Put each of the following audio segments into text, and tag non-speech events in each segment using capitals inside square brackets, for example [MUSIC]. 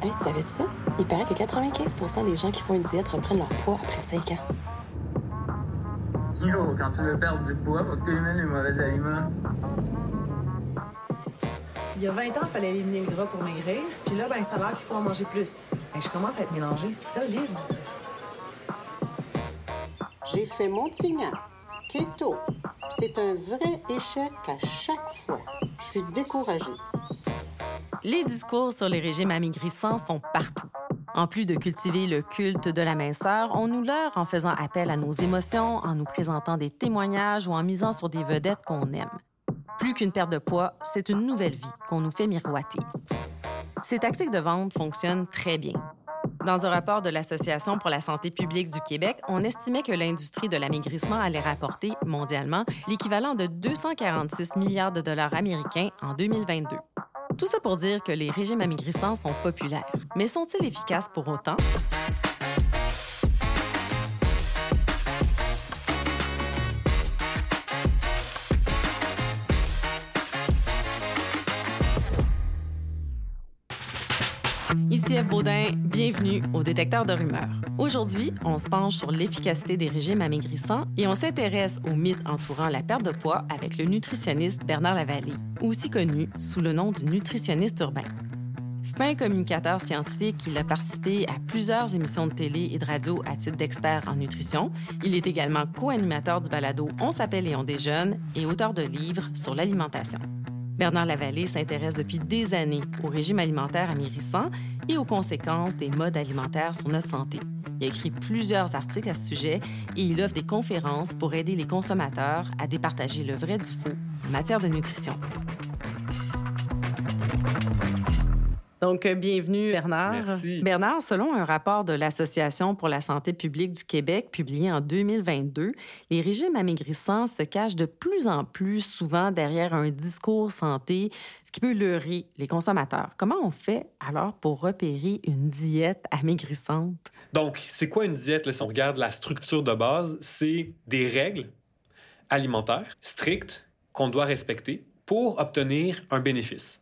Hey, tu savais ça? Il paraît que 95% des gens qui font une diète reprennent leur poids après 5 ans. Yo, quand tu veux perdre du poids, faut que tu élimines les mauvais aliments. Il y a 20 ans, il fallait éliminer le gras pour maigrir. Puis là, ben, ça a l'air qu'il faut en manger plus. Ben, je commence à être mélangé solide. J'ai fait Montignan, keto. C'est un vrai échec à chaque fois. Je suis découragée. Les discours sur les régimes amaigrissants sont partout. En plus de cultiver le culte de la minceur, on nous leurre en faisant appel à nos émotions, en nous présentant des témoignages ou en misant sur des vedettes qu'on aime. Plus qu'une perte de poids, c'est une nouvelle vie qu'on nous fait miroiter. Ces tactiques de vente fonctionnent très bien. Dans un rapport de l'Association pour la santé publique du Québec, on estimait que l'industrie de l'amaigrissement allait rapporter mondialement l'équivalent de 246 milliards de dollars américains en 2022. Tout ça pour dire que les régimes amaigrissants sont populaires. Mais sont-ils efficaces pour autant? Baudin, bienvenue au détecteur de rumeurs. Aujourd'hui, on se penche sur l'efficacité des régimes amaigrissants et on s'intéresse aux mythes entourant la perte de poids avec le nutritionniste Bernard Lavallée, aussi connu sous le nom du nutritionniste urbain. Fin communicateur scientifique, il a participé à plusieurs émissions de télé et de radio à titre d'expert en nutrition. Il est également co-animateur du balado On s'appelle et on déjeune et auteur de livres sur l'alimentation. Bernard Lavallée s'intéresse depuis des années au régime alimentaire amaigrissant et aux conséquences des modes alimentaires sur notre santé. Il a écrit plusieurs articles à ce sujet et il offre des conférences pour aider les consommateurs à départager le vrai du faux en matière de nutrition. Donc, euh, bienvenue, Bernard. Merci. Bernard, selon un rapport de l'Association pour la santé publique du Québec publié en 2022, les régimes amaigrissants se cachent de plus en plus souvent derrière un discours santé, ce qui peut leurrer les consommateurs. Comment on fait alors pour repérer une diète amaigrissante? Donc, c'est quoi une diète? Là, si on regarde la structure de base, c'est des règles alimentaires strictes qu'on doit respecter pour obtenir un bénéfice.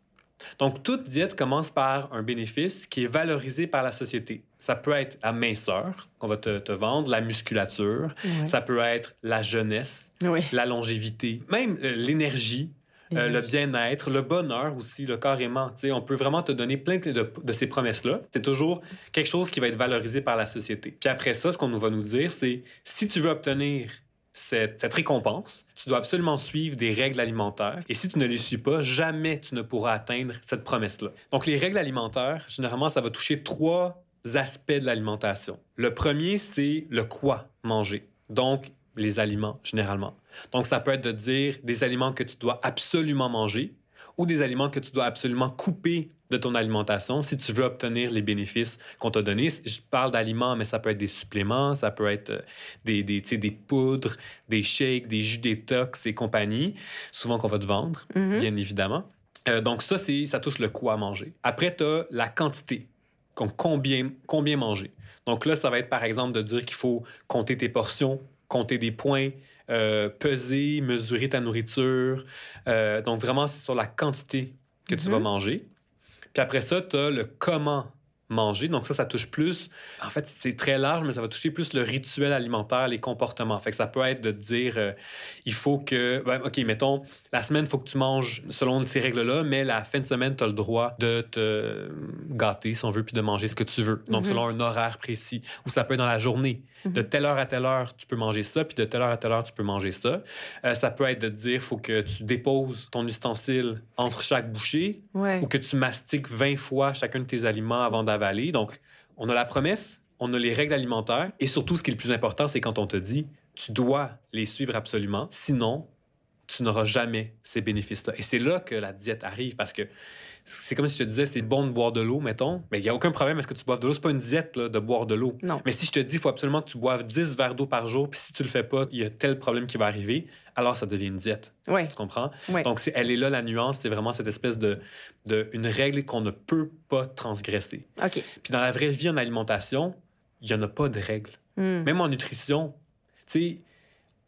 Donc, toute diète commence par un bénéfice qui est valorisé par la société. Ça peut être la minceur qu'on va te, te, vendre, la musculature, Ouais. ça peut être la jeunesse, la longévité, même euh, l'énergie. euh, le bien-être, le bonheur aussi, le carrément. On peut vraiment te donner plein de, de ces promesses-là. C'est toujours quelque chose qui va être valorisé par la société. Puis après ça, ce qu'on va nous dire, c'est si tu veux obtenir cette, cette récompense, tu dois absolument suivre des règles alimentaires. Et si tu ne les suis pas, jamais tu ne pourras atteindre cette promesse-là. Donc, les règles alimentaires, généralement, ça va toucher trois aspects de l'alimentation. Le premier, c'est le quoi manger. Donc, les aliments, généralement. Donc, ça peut être de dire des aliments que tu dois absolument manger ou des aliments que tu dois absolument couper de ton alimentation si tu veux obtenir les bénéfices qu'on t'a donnés. Je parle d'aliments, mais ça peut être des suppléments, ça peut être euh, des, poudres, des shakes, des jus détox et compagnie, souvent qu'on va te vendre, bien évidemment. Euh, donc ça, ça touche le quoi manger. Après, tu as la quantité. Donc combien, combien manger. Donc là, ça va être par exemple de dire qu'il faut compter tes portions, compter des points, euh, peser, mesurer ta nourriture. Euh, donc vraiment, c'est sur la quantité que tu vas manger. Puis après ça, tu as le comment manger. Donc ça, ça touche plus. En fait, c'est très large, mais ça va toucher plus le rituel alimentaire, les comportements. Fait que ça peut être de dire, euh, il faut que, ben, ok, mettons, la semaine, il faut que tu manges selon ces règles-là, mais la fin de semaine, tu as le droit de te gâter, si on veut, puis de manger ce que tu veux. Donc selon un horaire précis. Ou ça peut être dans la journée. De telle heure à telle heure, tu peux manger ça, puis de telle heure à telle heure, tu peux manger ça. Euh, ça peut être de dire, faut que tu déposes ton ustensile entre chaque bouchée Ouais. ou que tu mastiques 20 fois chacun de tes aliments avant Donc, on a la promesse, on a les règles alimentaires et surtout, ce qui est le plus important, c'est quand on te dit, tu dois les suivre absolument, sinon, tu n'auras jamais ces bénéfices-là. Et c'est là que la diète arrive parce que c'est comme si je te disais, c'est bon de boire de l'eau, mettons, mais il n'y a aucun problème à ce que tu boives de l'eau? C'est pas une diète là, de boire de l'eau. Non. Mais si je te dis, il faut absolument que tu boives 10 verres d'eau par jour, puis si tu le fais pas, il y a tel problème qui va arriver, alors ça devient une diète. Ouais. Tu comprends? Ouais. Donc, c'est, elle est là la nuance, c'est vraiment cette espèce de, de une règle qu'on ne peut pas transgresser. OK. Puis dans la vraie vie en alimentation, il n'y en a pas de règles. Hmm. Même en nutrition, tu sais,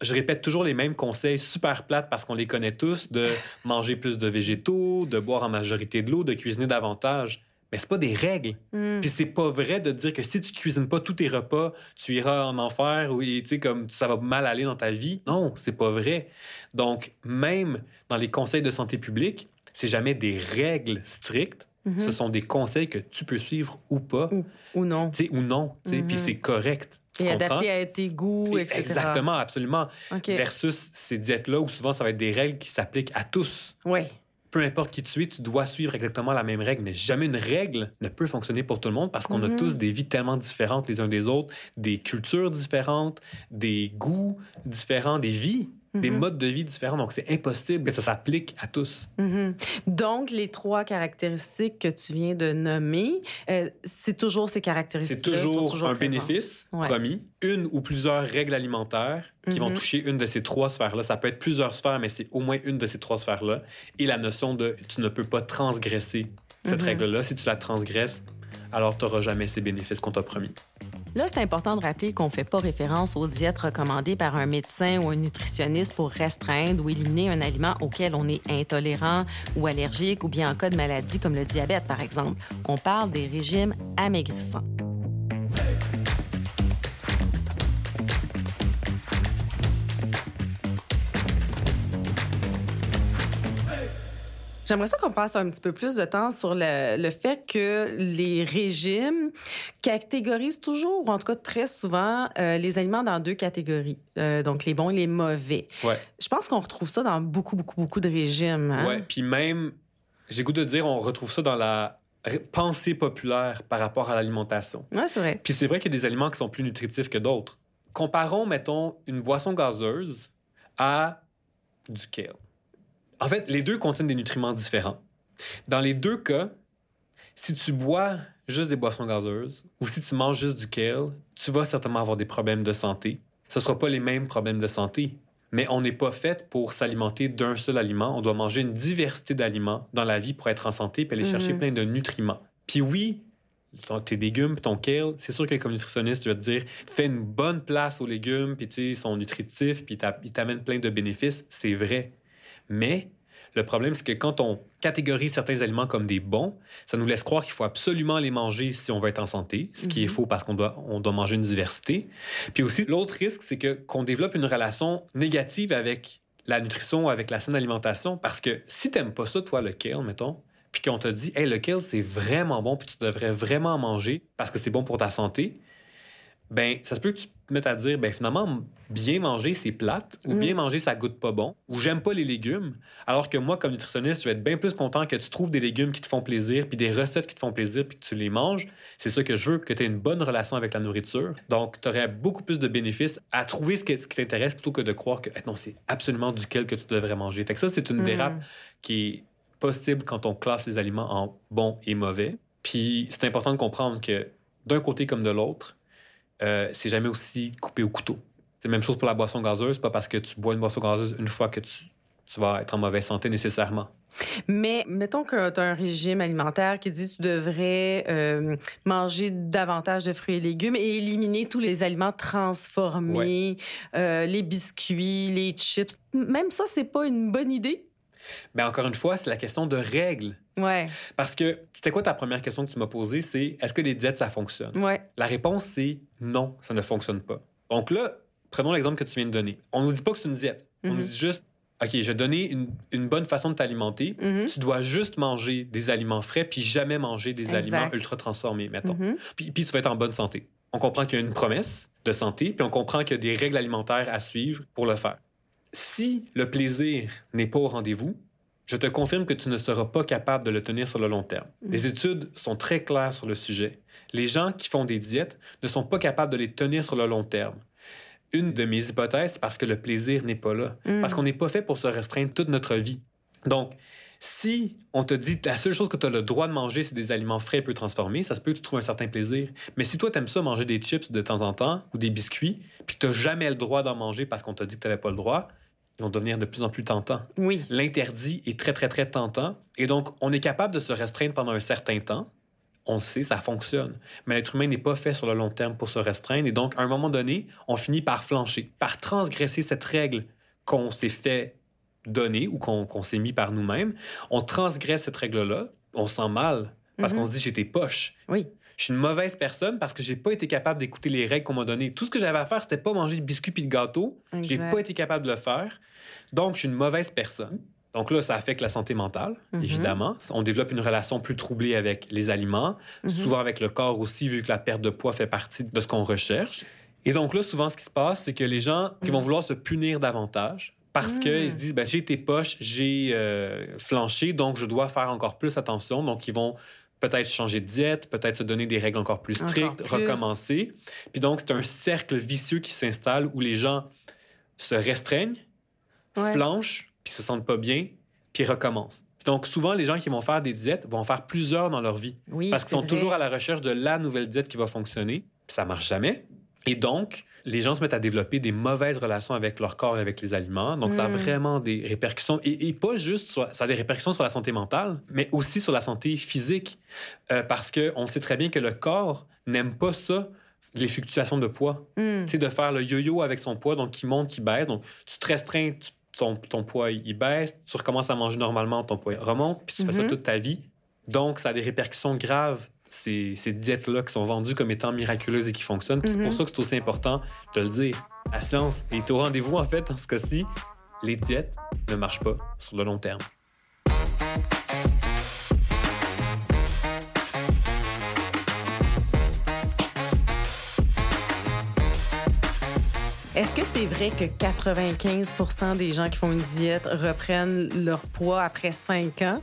je répète toujours les mêmes conseils super plates parce qu'on les connaît tous de manger plus de végétaux, de boire en majorité de l'eau, de cuisiner davantage. Mais c'est pas des règles. Mm. Puis c'est pas vrai de dire que si tu cuisines pas tous tes repas, tu iras en enfer ou tu sais comme ça va mal aller dans ta vie. Non, c'est pas vrai. Donc même dans les conseils de santé publique, c'est jamais des règles strictes. Mhm. Ce sont des conseils que tu peux suivre ou pas, Ou, ou non. tu sais, ou non. Puis Mhm. c'est correct. Tu Et comprends? adapté à tes goûts, etc. Exactement, absolument. OK. Versus ces diètes-là où souvent ça va être des règles qui s'appliquent à tous. Oui. Peu importe qui tu es, tu dois suivre exactement la même règle, mais jamais une règle ne peut fonctionner pour tout le monde parce qu'on Mhm. a tous des vies tellement différentes les uns des autres, des cultures différentes, des goûts différents, des vies, des Mhm. modes de vie différents. Donc c'est impossible que ça s'applique à tous. Mhm. Donc, les trois caractéristiques que tu viens de nommer, euh, c'est toujours ces C'est caractéristiques toujours, un bénéfice Ouais. promis, une ou plusieurs règles alimentaires qui vont Mhm. toucher une de ces trois sphères-là. Ça peut être plusieurs sphères, mais c'est au moins une de ces trois sphères-là. Et la notion de tu ne peux pas transgresser cette règle-là. Si tu la transgresses, alors tu n'auras jamais ces bénéfices qu'on t'a promis. Là, c'est important de rappeler qu'on ne fait pas référence aux diètes recommandées par un médecin ou un nutritionniste pour restreindre ou éliminer un aliment auquel on est intolérant ou allergique ou bien en cas de maladie comme le diabète, par exemple. On parle des régimes amaigrissants. J'aimerais ça qu'on passe un petit peu plus de temps sur le, le fait que les régimes catégorisent toujours, ou en tout cas très souvent, euh, les aliments dans deux catégories. Euh, donc, les bons et les mauvais. Ouais. Je pense qu'on retrouve ça dans beaucoup, beaucoup, beaucoup de régimes. hein? Ouais. Puis même, j'ai goût de dire, on retrouve ça dans la pensée populaire par rapport à l'alimentation. Ouais, c'est vrai. Puis c'est vrai qu'il y a des aliments qui sont plus nutritifs que d'autres. Comparons, mettons, une boisson gazeuse à du kale. En fait, les deux contiennent des nutriments différents. Dans les deux cas, si tu bois juste des boissons gazeuses ou si tu manges juste du kale, tu vas certainement avoir des problèmes de santé. Ce ne sera pas les mêmes problèmes de santé. Mais on n'est pas fait pour s'alimenter d'un seul aliment. On doit manger une diversité d'aliments dans la vie pour être en santé et aller chercher Mhm. plein de nutriments. Puis oui, ton- tes légumes, ton kale, c'est sûr que comme nutritionniste, je vais te dire, fais une bonne place aux légumes, puis ils sont nutritifs, puis ils t'amènent plein de bénéfices, c'est vrai. Mais le problème, c'est que quand on catégorise certains aliments comme des bons, ça nous laisse croire qu'il faut absolument les manger si on veut être en santé, ce qui est faux parce qu'on doit, on doit manger une diversité. Puis aussi, l'autre risque, c'est que qu'on développe une relation négative avec la nutrition, avec la saine alimentation, parce que si t'aimes pas ça, toi, le kale, mettons, puis qu'on te dit, hey, le kale, c'est vraiment bon, puis tu devrais vraiment en manger parce que c'est bon pour ta santé, ben, ça se peut que tu te mettes à dire, ben, finalement, bien manger, c'est plate, ou Mm. bien manger, ça goûte pas bon, ou j'aime pas les légumes, alors que moi, comme nutritionniste, je vais être bien plus content que tu trouves des légumes qui te font plaisir, puis des recettes qui te font plaisir, puis que tu les manges. C'est ça que je veux, que tu aies une bonne relation avec la nourriture. Donc, tu aurais beaucoup plus de bénéfices à trouver ce qui, ce qui t'intéresse plutôt que de croire que, eh non, c'est absolument duquel que tu devrais manger. Fait que ça, c'est une Mm. dérape qui est possible quand on classe les aliments en bons et mauvais. Puis, c'est important de comprendre que d'un côté comme de l'autre, euh, c'est jamais aussi coupé au couteau. C'est la même chose pour la boisson gazeuse. Pas parce que tu bois une boisson gazeuse une fois que tu, tu vas être en mauvaise santé nécessairement. Mais mettons que tu as un régime alimentaire qui dit que tu devrais euh, manger davantage de fruits et légumes et éliminer tous les aliments transformés, euh, les biscuits, les chips. Même ça, c'est pas une bonne idée? Mais encore une fois, c'est la question de règles. Ouais, Parce que c'était quoi ta première question que tu m'as posée? C'est est-ce que les diètes, ça fonctionne? ouais. La réponse, c'est non, ça ne fonctionne pas. Donc là, prenons l'exemple que tu viens de donner. On nous dit pas que c'est une diète. On Mhm. nous dit juste, OK, je vais donner une, une bonne façon de t'alimenter. Mhm. Tu dois juste manger des aliments frais puis jamais manger des Exact. aliments ultra transformés, mettons. Mhm. Puis, puis tu vas être en bonne santé. On comprend qu'il y a une promesse de santé, puis on comprend qu'il y a des règles alimentaires à suivre pour le faire. Si le plaisir n'est pas au rendez-vous, je te confirme que tu ne seras pas capable de le tenir sur le long terme. Les études sont très claires sur le sujet. Les gens qui font des diètes ne sont pas capables de les tenir sur le long terme. Une de mes hypothèses, c'est parce que le plaisir n'est pas là. Mm. Parce qu'on n'est pas fait pour se restreindre toute notre vie. Donc, si on te dit la seule chose que tu as le droit de manger, c'est des aliments frais et peu transformés, ça se peut que tu trouves un certain plaisir. Mais si toi, tu aimes ça manger des chips de temps en temps ou des biscuits, puis que tu n'as jamais le droit d'en manger parce qu'on t'a dit que tu n'avais pas le droit, ils vont devenir de plus en plus tentants. Oui. L'interdit est très, très, très tentant. Et donc, on est capable de se restreindre pendant un certain temps. On le sait, ça fonctionne. Mais l'être humain n'est pas fait sur le long terme pour se restreindre. Et donc, à un moment donné, on finit par flancher, par transgresser cette règle qu'on s'est fait donner ou qu'on s'est mis par nous-mêmes. On transgresse cette règle-là. On se sent mal parce Mhm. qu'on se dit j'étais poche. Oui. Je suis une mauvaise personne parce que j'ai pas été capable d'écouter les règles qu'on m'a données. Tout ce que j'avais à faire, c'était pas manger de biscuits puis de gâteau. J'ai pas été capable de le faire. Donc, je suis une mauvaise personne. Donc là, ça affecte la santé mentale, Mhm. évidemment. On développe une relation plus troublée avec les aliments, Mhm. souvent avec le corps aussi, vu que la perte de poids fait partie de ce qu'on recherche. Et donc là, souvent, ce qui se passe, c'est que les gens qui vont vouloir se punir davantage parce Mhm. qu'ils se disent, ben, j'ai été poche, j'ai euh, flanché, donc je dois faire encore plus attention. Donc, ils vont peut-être changer de diète, peut-être se donner des règles encore plus Encore strictes, plus. recommencer. Puis donc, c'est un cercle vicieux qui s'installe où les gens se restreignent, Ouais. flanchent, puis se sentent pas bien, puis recommencent. Donc, souvent, les gens qui vont faire des diètes vont en faire plusieurs dans leur vie. Oui, Parce qu'ils sont vrai. toujours à la recherche de la nouvelle diète qui va fonctionner. Puis ça marche jamais. Et donc, les gens se mettent à développer des mauvaises relations avec leur corps et avec les aliments. Donc, ça a Mm. vraiment des répercussions. Et, et pas juste sur... Ça a des répercussions sur la santé mentale, mais aussi sur la santé physique. Euh, parce qu'on sait très bien que le corps n'aime pas ça, les fluctuations de poids. Mm. Tu sais, de faire le yo-yo avec son poids, donc qui monte, qui baisse. Donc, tu te restreins, tu- ton, ton poids, il baisse. Tu recommences à manger normalement, ton poids remonte. Puis tu fais ça Mhm. toute ta vie. Donc, ça a des répercussions graves, ces, ces diètes-là qui sont vendues comme étant miraculeuses et qui fonctionnent. Puis c'est pour ça que c'est aussi important de le dire. La science est au rendez-vous, en fait, dans ce cas-ci. Les diètes ne marchent pas sur le long terme. Est-ce que c'est vrai que 95% des gens qui font une diète reprennent leur poids après 5 ans?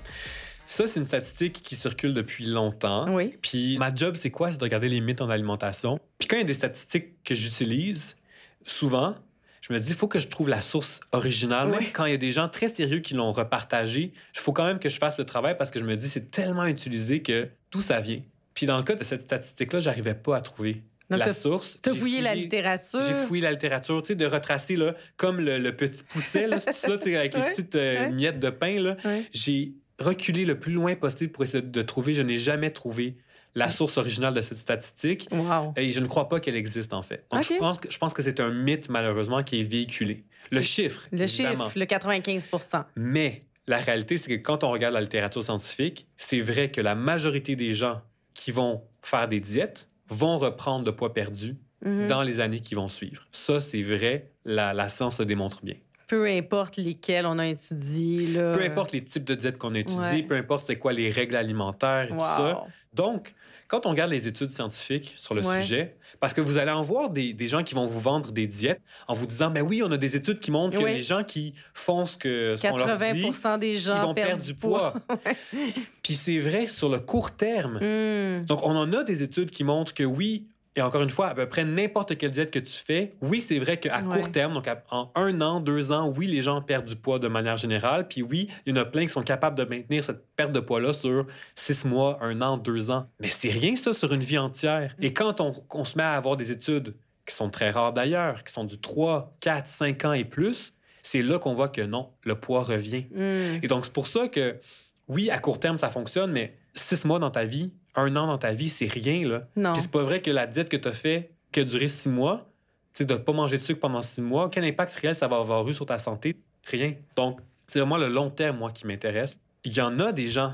Ça, c'est une statistique qui circule depuis longtemps. Oui. Puis ma job, c'est quoi? C'est de regarder les mythes en alimentation. Puis quand il y a des statistiques que j'utilise, souvent, je me dis, il faut que je trouve la source originale. Oui. Quand il y a des gens très sérieux qui l'ont repartagé, il faut quand même que je fasse le travail parce que je me dis, c'est tellement utilisé que tout ça vient? Puis dans le cas de cette statistique-là, j'arrivais pas à trouver Donc, la source. T'as J'ai fouillé la littérature? J'ai fouillé la littérature, tu sais, de retracer, là, comme le, le petit pousset, là, c'est ça, avec les petites euh, ouais. miettes de pain, là. Ouais. J'ai reculé le plus loin possible pour essayer de trouver. Je n'ai jamais trouvé la source originale de cette statistique. Wow. Et je ne crois pas qu'elle existe, en fait. Donc, Ok. je, pense que, je pense que c'est un mythe, malheureusement, qui est véhiculé. Le chiffre, Le évidemment. chiffre, le 95% Mais la réalité, c'est que quand on regarde la littérature scientifique, c'est vrai que la majorité des gens qui vont faire des diètes vont reprendre de poids perdu Mhm. dans les années qui vont suivre. Ça, c'est vrai. La, la science le démontre bien. Peu importe lesquels on a étudiés. Là. Peu importe les types de diètes qu'on a étudiées, Ouais. peu importe c'est quoi les règles alimentaires et Wow. tout ça. Donc, quand on regarde les études scientifiques sur le Ouais. sujet, parce que vous allez en voir des, des gens qui vont vous vendre des diètes en vous disant, mais oui, on a des études qui montrent que les gens qui font ce que ce qu'on leur dit, 80 des gens ils vont perdre du poids. [LAUGHS] Puis c'est vrai sur le court terme. Hmm. Donc, on en a des études qui montrent que oui, et encore une fois, à peu près n'importe quelle diète que tu fais, oui, c'est vrai qu'à Ouais. court terme, donc à- en un an, deux ans, oui, les gens perdent du poids de manière générale. Puis oui, il y en a plein qui sont capables de maintenir cette perte de poids-là sur six mois, un an, deux ans. Mais c'est rien, ça, sur une vie entière. Et quand on, on se met à avoir des études qui sont très rares d'ailleurs, qui sont du 3, 4, 5 ans et plus, c'est là qu'on voit que non, le poids revient. Hmm. Et donc, c'est pour ça que, oui, à court terme, ça fonctionne, mais six mois dans ta vie, un an dans ta vie, c'est rien, là. Non. Puis c'est pas vrai que la diète que tu as fait, qui a duré six mois, tu sais, de pas manger de sucre pendant six mois, quel impact réel ça va avoir eu sur ta santé? Rien. Donc, c'est vraiment le long terme, moi, qui m'intéresse. Il y en a des gens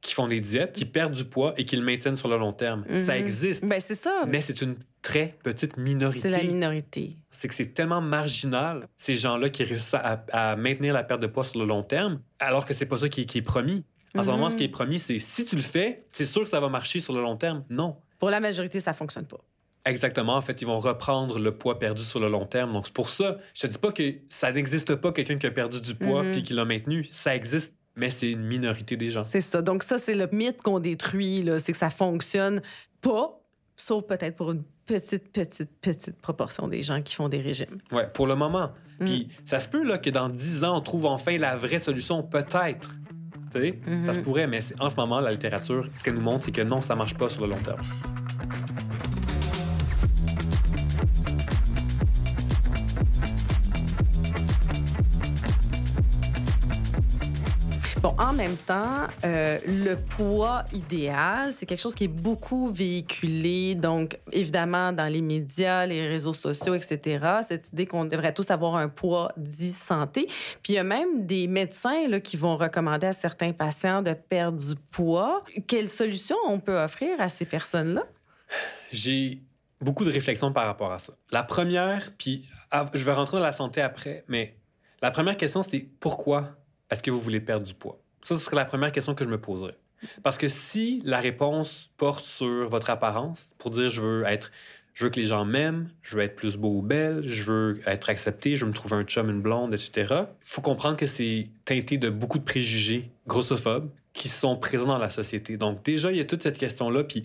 qui font des diètes, qui perdent du poids et qui le maintiennent sur le long terme. Ça Mhm. existe. Ben, c'est ça. Mais c'est une très petite minorité C'est la minorité. c'est que c'est tellement marginal, ces gens-là qui réussissent à, à maintenir la perte de poids sur le long terme, alors que c'est pas ça qui est promis. En ce moment, ce qui est promis, c'est si tu le fais, c'est sûr que ça va marcher sur le long terme. Non. Pour la majorité, ça fonctionne pas. Exactement. En fait, ils vont reprendre le poids perdu sur le long terme. Donc, c'est pour ça, je te dis pas que ça n'existe pas quelqu'un qui a perdu du poids Mhm. puis qui l'a maintenu. Ça existe, mais c'est une minorité des gens. C'est ça. Donc, ça, c'est le mythe qu'on détruit. C'est que ça fonctionne pas, sauf peut-être pour une petite, petite, petite proportion des gens qui font des régimes. Ouais, pour le moment. Mm. Puis, ça se peut là, que dans 10 ans, on trouve enfin la vraie solution, peut-être. Mhm. ça se pourrait, mais en ce moment, la littérature, ce qu'elle nous montre, c'est que non, ça marche pas sur le long terme. Bon, en même temps, euh, le poids idéal, c'est quelque chose qui est beaucoup véhiculé, donc évidemment dans les médias, les réseaux sociaux, etc. Cette idée qu'on devrait tous avoir un poids dit santé. Puis il y a même des médecins là, qui vont recommander à certains patients de perdre du poids. Quelles solutions on peut offrir à ces personnes-là? J'ai beaucoup de réflexions par rapport à ça. La première, puis je vais rentrer dans la santé après, mais la première question, c'est pourquoi est-ce que vous voulez perdre du poids? Ça, ce serait la première question que je me poserais. Parce que si la réponse porte sur votre apparence, pour dire je veux être, je veux que les gens m'aiment, je veux être plus beau ou belle, je veux être accepté, je veux me trouver un chum, une blonde, etc. Il faut comprendre que c'est teinté de beaucoup de préjugés grossophobes qui sont présents dans la société. Donc déjà, il y a toute cette question-là. Puis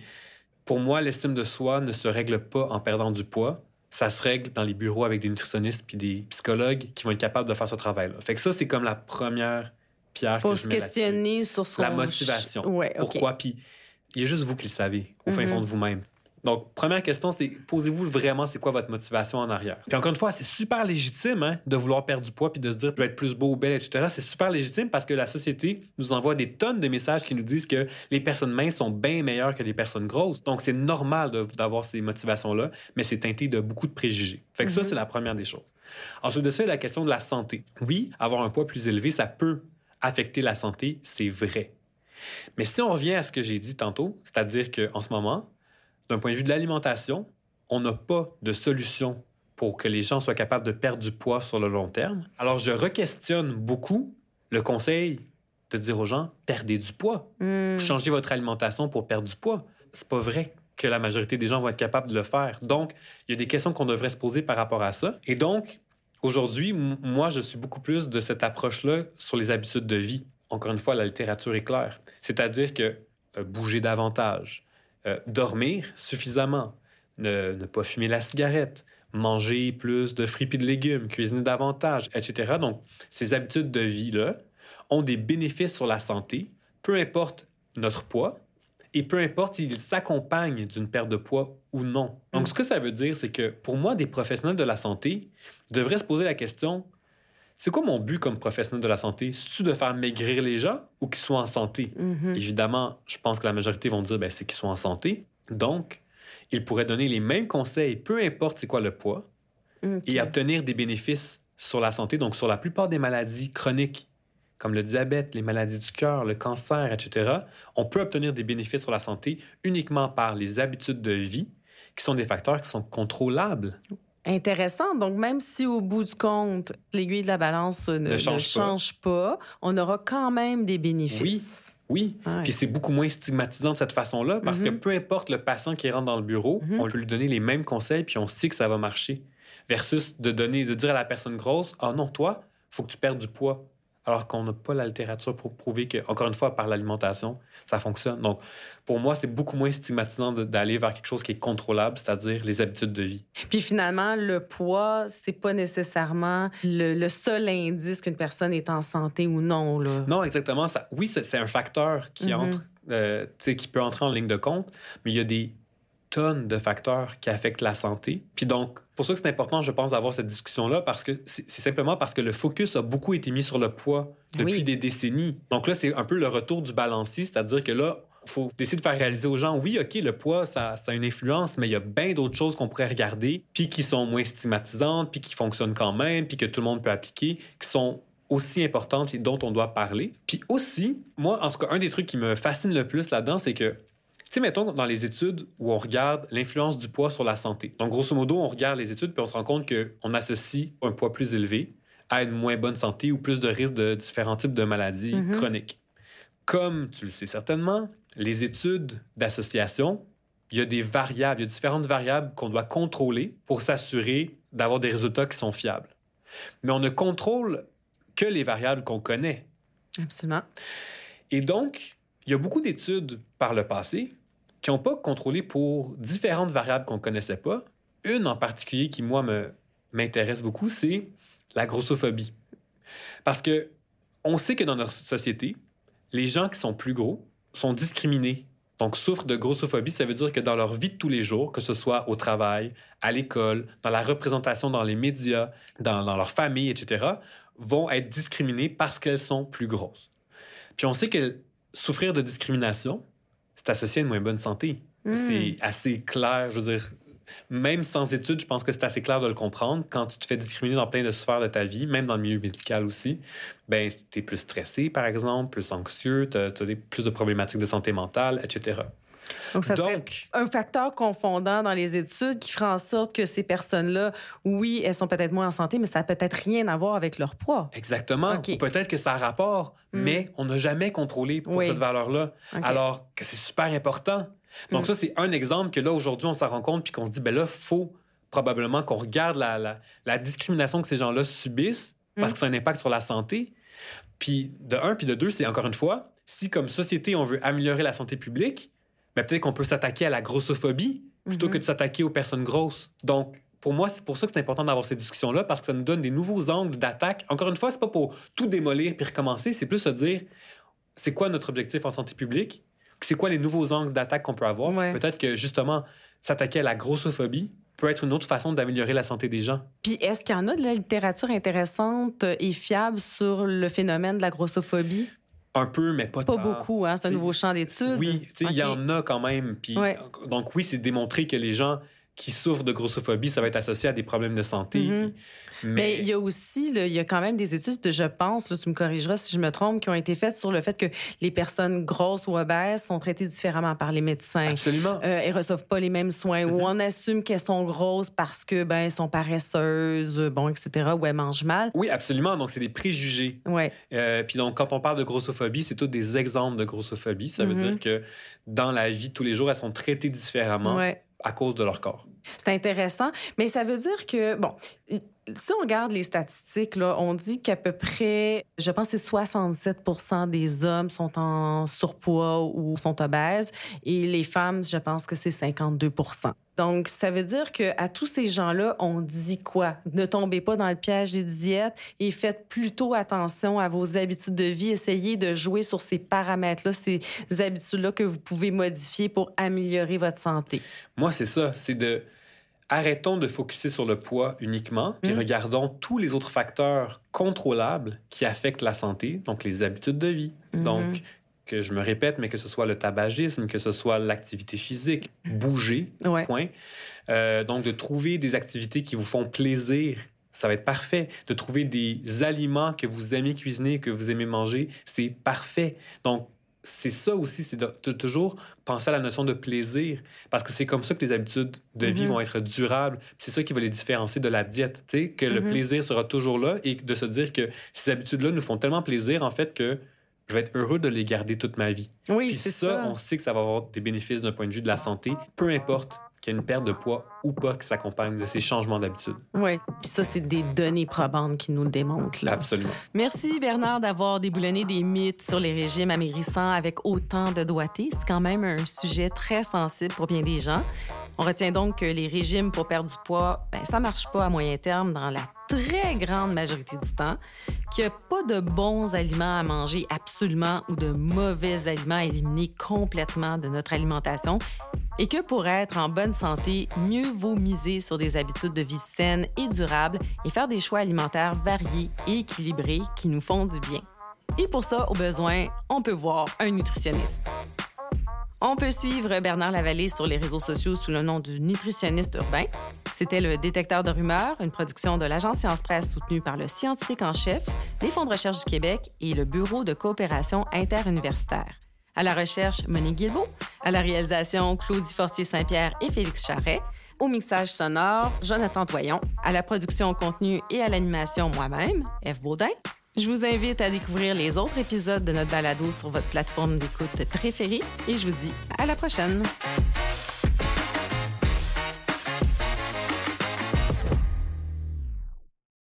pour moi, l'estime de soi ne se règle pas en perdant du poids. Ça se règle dans les bureaux avec des nutritionnistes puis des psychologues qui vont être capables de faire ce travail-là. Fait que ça, c'est comme la première pierre Faut que se questionner sur son... La motivation. Ouais. Pourquoi? Puis il y a juste vous qui le savez, au fin Mhm. fond de vous-même. Donc, première question, c'est posez-vous vraiment c'est quoi votre motivation en arrière? Puis encore une fois, c'est super légitime hein, de vouloir perdre du poids puis de se dire je vais être plus beau ou belle, etc. C'est super légitime parce que la société nous envoie des tonnes de messages qui nous disent que les personnes minces sont bien meilleures que les personnes grosses. Donc, c'est normal d'avoir ces motivations-là, mais c'est teinté de beaucoup de préjugés. Fait que ça, c'est la première des choses. Ensuite de ça, il y a la question de la santé. Oui, avoir un poids plus élevé, ça peut affecter la santé, c'est vrai. Mais si on revient à ce que j'ai dit tantôt, c'est-à-dire qu'en ce moment, d'un point de vue de l'alimentation, on n'a pas de solution pour que les gens soient capables de perdre du poids sur le long terme. Alors, je re-questionne beaucoup le conseil de dire aux gens perdez du poids, Hmm. changez votre alimentation pour perdre du poids. C'est pas vrai que la majorité des gens vont être capables de le faire. Donc, il y a des questions qu'on devrait se poser par rapport à ça. Et donc, aujourd'hui, moi, je suis beaucoup plus de cette approche-là sur les habitudes de vie. Encore une fois, la littérature est claire. C'est-à-dire que euh, bouger davantage, euh, dormir suffisamment, ne, ne pas fumer la cigarette, manger plus de fruits et de légumes, cuisiner davantage, etc. Donc, ces habitudes de vie-là ont des bénéfices sur la santé, peu importe notre poids et peu importe s'ils s'accompagnent d'une perte de poids ou non. Donc, ce que ça veut dire, c'est que pour moi, des professionnels de la santé devraient se poser la question c'est quoi mon but comme professionnel de la santé? C'est-tu de faire maigrir les gens ou qu'ils soient en santé? Mhm. Évidemment, je pense que la majorité vont dire ben, c'est qu'ils sont en santé. Donc, ils pourraient donner les mêmes conseils, peu importe c'est quoi le poids, et obtenir des bénéfices sur la santé, donc sur la plupart des maladies chroniques, comme le diabète, les maladies du cœur, le cancer, etc. On peut obtenir des bénéfices sur la santé uniquement par les habitudes de vie, qui sont des facteurs qui sont contrôlables. Intéressant. Donc, même si au bout du compte, l'aiguille de la balance ne, change pas. change pas, on aura quand même des bénéfices. Oui, Ouais. puis c'est beaucoup moins stigmatisant de cette façon-là parce que Mhm. peu importe le patient qui rentre dans le bureau, Mhm. on peut lui donner les mêmes conseils puis on sait que ça va marcher. Versus de donner, de dire à la personne grosse, ah non, toi, faut que tu perdes du poids. Alors qu'on n'a pas la littérature pour prouver que, encore une fois, par l'alimentation, ça fonctionne. Donc, pour moi, c'est beaucoup moins stigmatisant d'aller vers quelque chose qui est contrôlable, c'est-à-dire les habitudes de vie. Puis finalement, le poids, c'est pas nécessairement le, le seul indice qu'une personne est en santé ou non. Là. Non, exactement. Ça, oui, c'est un facteur qui Mhm. entre, euh, qui peut entrer en ligne de compte, mais il y a des tonnes de facteurs qui affectent la santé. Puis donc, pour ça que c'est important, je pense, d'avoir cette discussion-là, parce que c'est simplement parce que le focus a beaucoup été mis sur le poids depuis Oui. des décennies. Donc là, c'est un peu le retour du balancier, c'est-à-dire que là, il faut essayer de faire réaliser aux gens, oui, OK, le poids, ça, ça a une influence, mais il y a bien d'autres choses qu'on pourrait regarder, puis qui sont moins stigmatisantes, puis qui fonctionnent quand même, puis que tout le monde peut appliquer, qui sont aussi importantes et dont on doit parler. Puis aussi, moi, en tout cas, un des trucs qui me fascine le plus là-dedans, c'est que, sais, mettons, dans les études où on regarde l'influence du poids sur la santé. Donc, grosso modo, on regarde les études puis on se rend compte qu'on associe un poids plus élevé à une moins bonne santé ou plus de risques de différents types de maladies Mhm. chroniques. Comme tu le sais certainement, les études d'association, il y a des variables, il y a différentes variables qu'on doit contrôler pour s'assurer d'avoir des résultats qui sont fiables. Mais on ne contrôle que les variables qu'on connaît. Absolument. Et donc, il y a beaucoup d'études par le passé qui n'ont pas contrôlé pour différentes variables qu'on ne connaissait pas. Une en particulier qui, moi, m'intéresse beaucoup, c'est la grossophobie. Parce que on sait que dans notre société, les gens qui sont plus gros sont discriminés. Donc, souffrent de grossophobie, ça veut dire que dans leur vie de tous les jours, que ce soit au travail, à l'école, dans la représentation dans les médias, dans, dans leur famille, etc., vont être discriminés parce qu'elles sont plus grosses. Puis on sait que souffrir de discrimination, c'est associé à une moins bonne santé. Hmm. C'est assez clair. Je veux dire, même sans études, je pense que c'est assez clair de le comprendre. Quand tu te fais discriminer dans plein de sphères de ta vie, même dans le milieu médical aussi, ben, tu es plus stressé, par exemple, plus anxieux, tu as, plus de problématiques de santé mentale, etc. Donc, ça serait Donc, un facteur confondant dans les études qui ferait en sorte que ces personnes-là, oui, elles sont peut-être moins en santé, mais ça n'a peut-être rien à voir avec leur poids. exactement. OK. Ou peut-être que ça a rapport, Mm. mais on n'a jamais contrôlé pour Oui. cette valeur-là. Alors que c'est super important. Donc, Mm. ça, c'est un exemple que là, aujourd'hui, on s'en rend compte puis qu'on se dit, ben là, faut probablement qu'on regarde la, la- la discrimination que ces gens-là subissent parce Mm. que ça a un impact sur la santé. Puis de un, puis de deux, c'est encore une fois, si comme société, on veut améliorer la santé publique, ben peut-être qu'on peut s'attaquer à la grossophobie plutôt Mhm. que de s'attaquer aux personnes grosses. Donc, pour moi, c'est pour ça que c'est important d'avoir ces discussions-là parce que ça nous donne des nouveaux angles d'attaque. Encore une fois, c'est pas pour tout démolir puis recommencer, c'est plus se dire c'est quoi notre objectif en santé publique, c'est quoi les nouveaux angles d'attaque qu'on peut avoir? Ouais. Peut-être que justement, s'attaquer à la grossophobie peut être une autre façon d'améliorer la santé des gens. Puis est-ce qu'il y en a de la littérature intéressante et fiable sur le phénomène de la grossophobie? Un peu, mais pas, Pas tant. beaucoup, hein? C'est un nouveau champ d'études. Oui, il y en a quand même. Puis, Ouais. Donc oui, c'est démontré que les gens qui souffrent de grossophobie, ça va être associé à des problèmes de santé. Mhm. puis- Mais mais il y a aussi, là, il y a quand même des études, je pense, là, tu me corrigeras si je me trompe, qui ont été faites sur le fait que les personnes grosses ou obèses sont traitées différemment par les médecins. absolument. Euh, elles reçoivent pas les mêmes soins ou Mhm. on assume qu'elles sont grosses parce que ben elles sont paresseuses, bon etc. ou elles mangent mal. Oui, absolument. Donc, c'est des préjugés. Ouais. Euh, puis donc, quand on parle de grossophobie, c'est tous des exemples de grossophobie. Ça veut Mhm. dire que dans la vie de tous les jours, elles sont traitées différemment Ouais. À cause de leur corps. C'est intéressant, mais ça veut dire que, bon, si on regarde les statistiques, là, on dit qu'à peu près, je pense que c'est 67 des hommes sont en surpoids ou sont obèses et les femmes, je pense que c'est 52 donc, ça veut dire que à tous ces gens-là, on dit quoi? Ne tombez pas dans le piège des diètes et faites plutôt attention à vos habitudes de vie. Essayez de jouer sur ces paramètres-là, ces habitudes-là que vous pouvez modifier pour améliorer votre santé. Moi, c'est ça. C'est de. Arrêtons de focuser sur le poids uniquement, puis Mhm. regardons tous les autres facteurs contrôlables qui affectent la santé, donc les habitudes de vie. Mhm. Donc, que je me répète, mais que ce soit le tabagisme, que ce soit l'activité physique, bouger, Ouais. point. Euh, donc, de trouver des activités qui vous font plaisir, ça va être parfait. De trouver des aliments que vous aimez cuisiner, que vous aimez manger, c'est parfait. Donc, c'est ça aussi, c'est de, de toujours penser à la notion de plaisir, parce que c'est comme ça que les habitudes de vie Mhm. vont être durables. C'est ça qui va les différencier de la diète, tu sais, que le Mhm. plaisir sera toujours là et de se dire que ces habitudes-là nous font tellement plaisir, en fait, que je vais être heureux de les garder toute ma vie. Oui, Puis c'est ça, ça. on sait que ça va avoir des bénéfices d'un point de vue de la santé, peu importe qu'il y ait une perte de poids ou pas qui s'accompagne de ces changements d'habitude. Oui. Puis ça, c'est des données probantes qui nous le démontrent. Là. Absolument. Merci Bernard d'avoir déboulonné des mythes sur les régimes amaigrissants avec autant de doigté. C'est quand même un sujet très sensible pour bien des gens. On retient donc que les régimes pour perdre du poids, ben, ça marche pas à moyen terme dans la très grande majorité du temps, qu'il n'y a pas de bons aliments à manger absolument ou de mauvais aliments à éliminer complètement de notre alimentation et que pour être en bonne santé, mieux vaut miser sur des habitudes de vie saines et durables et faire des choix alimentaires variés et équilibrés qui nous font du bien. Et pour ça, au besoin, on peut voir un nutritionniste. On peut suivre Bernard Lavallée sur les réseaux sociaux sous le nom du nutritionniste urbain. C'était le Détecteur de rumeurs, une production de l'agence Science Presse soutenue par le scientifique en chef, les Fonds de recherche du Québec et le Bureau de coopération interuniversitaire. À la recherche, Monique Guilbeault. À la réalisation, Claudie Fortier-Saint-Pierre et Félix Charret. Au mixage sonore, Jonathan Toyon. À la production contenu et à l'animation, moi-même, Eve Baudin. Je vous invite à découvrir les autres épisodes de notre balado sur votre plateforme d'écoute préférée et je vous dis à la prochaine.